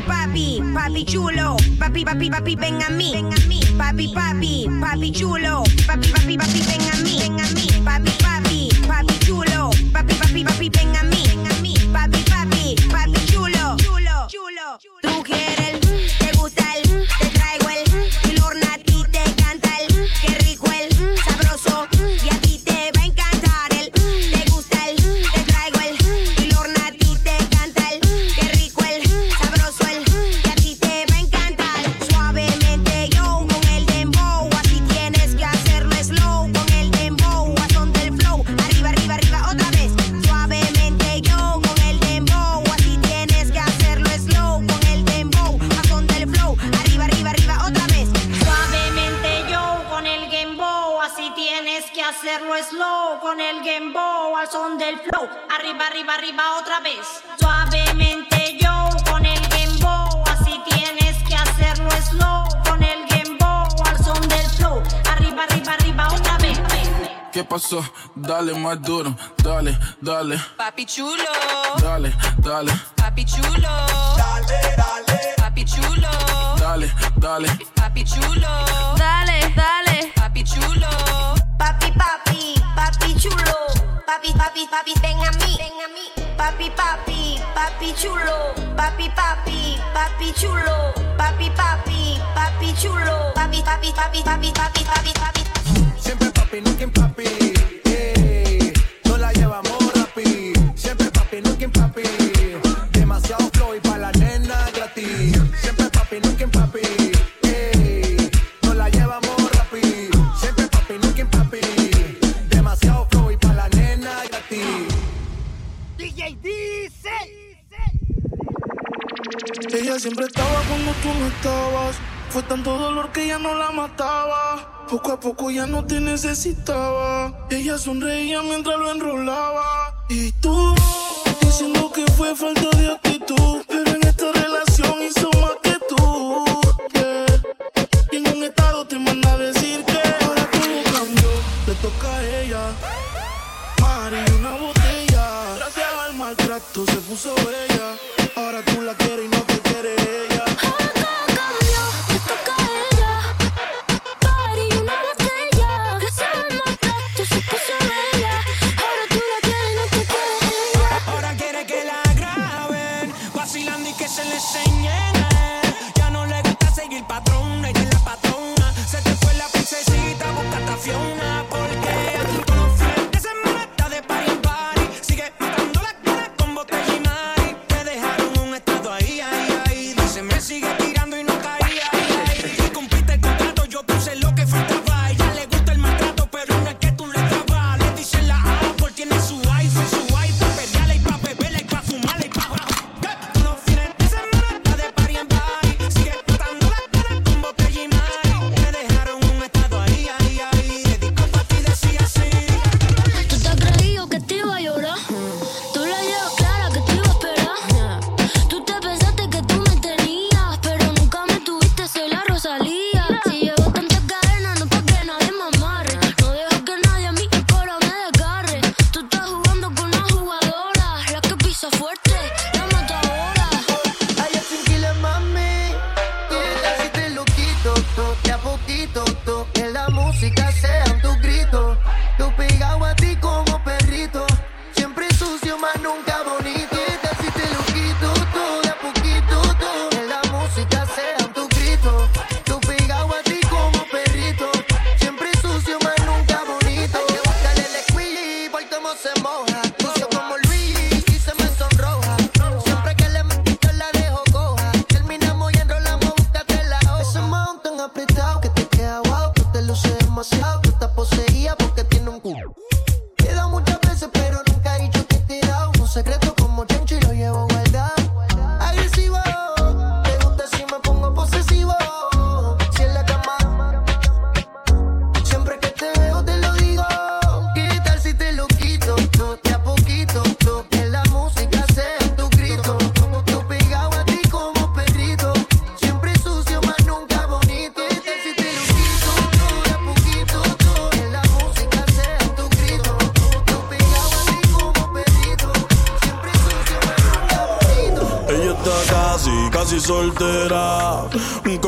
papi, papi, papi chulo, papi, papi, papi, ven a mí, papi, papi, papi chulo, papi, papi, papi, ven a mí, ven papi, papi, papi chulo, papi, papi, papi, ven a mí, papi, papi, papi chulo, chulo, chulo, tú hacerlo slow con el gembo al son del flow. Arriba, arriba, arriba otra vez. Suavemente yo con el gembo, así tienes que hacerlo slow con el gembo al son del flow. Arriba, arriba, arriba otra vez. ¿Qué pasó? Dale más duro, dale, dale. Papi chulo. Dale, dale. Papi chulo. Dale, dale. Papi chulo. Dale, dale. Papi chulo. Dale, dale. Papi chulo. Papi, papi, papi chulo. Papi, papi, papi, ven a mí, ven a. Papi, papi, papi chulo. Papi, papi, papi chulo. Papi, papi, papi chulo. Papi, papi, papi, papi, papi, papi, papi. Siempre papi, nunca papi. Ella siempre estaba cuando tú no estabas. Fue tanto dolor que ya no la mataba. Poco a poco ya no te necesitaba. Ella sonreía mientras lo enrolaba. Y tú, diciendo que fue falta de actitud. Tú se puso bella, ahora tú la quieres y no te quiere ella. Ahora todo cambió, me toca ella. Party, una botella, que se mata. Tú se puso bella, ahora tú la quieres y no te quiere ella. Ahora quiere que la graben, vacilando y que se le enseñe. Ya no le gusta seguir patrona y de la patrona. Se te fue la princesita, busca hasta Fiona,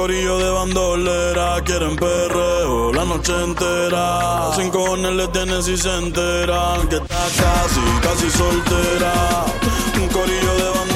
corillo de bandolera quieren perreo la noche entera. Sin cojones le tienen si se enteran que está casi, casi soltera. Un corillo de bandolera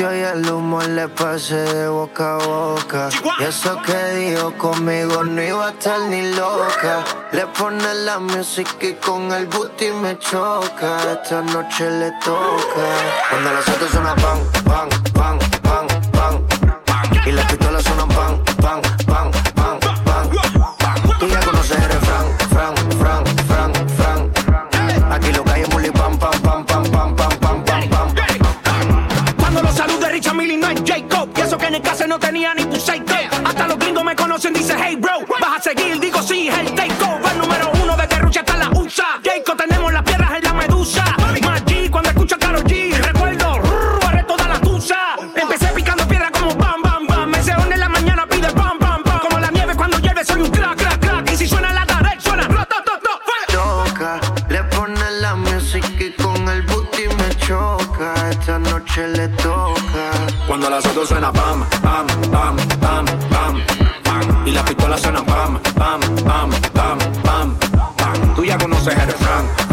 y el humor le pasé de boca a boca. Y eso que dijo conmigo no iba a estar ni loca. Le pone la música y con el booty me choca. Esta noche le toca. Cuando las otras suena pan, pan, pan, pan, pan. Y la suena bam, bam, bam, bam, bam, bam. Y la pistola suena bam, bam, bam, bam, bam, bam. Tú ya conoces el refrán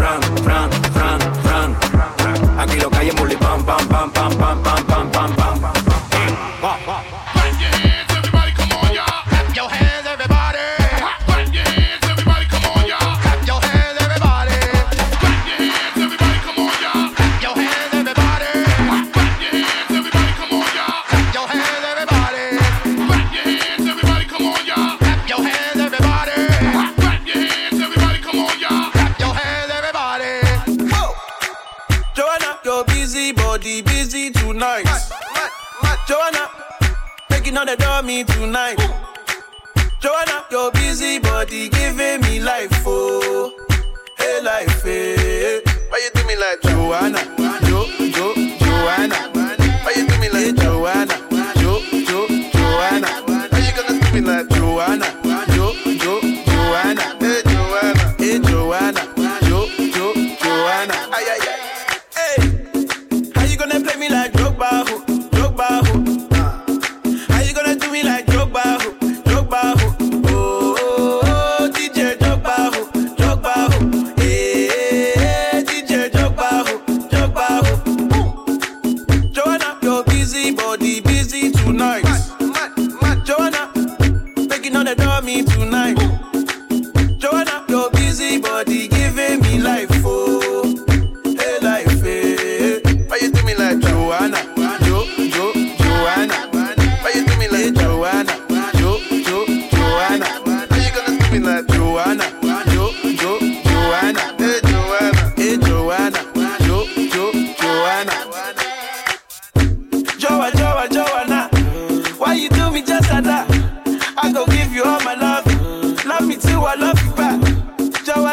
Now they dub me tonight. Joanna, your busy body giving me life, oh. Hey, life, hey. Why you do me like Joanna? Jo, Jo, Joanna. Why you do me like Joanna? Jo, Jo, Joanna. Why you gonna do me like Joanna?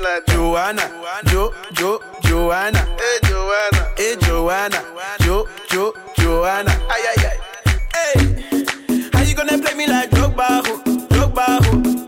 looking like Joanna. Jo, Jo, Joanna. Hey, Joanna. Hey, Joanna. Jo, Jo, Joanna. Ay, ay, ay. Hey, how you gonna play me like Drogba? Ho? Drogba. Ho?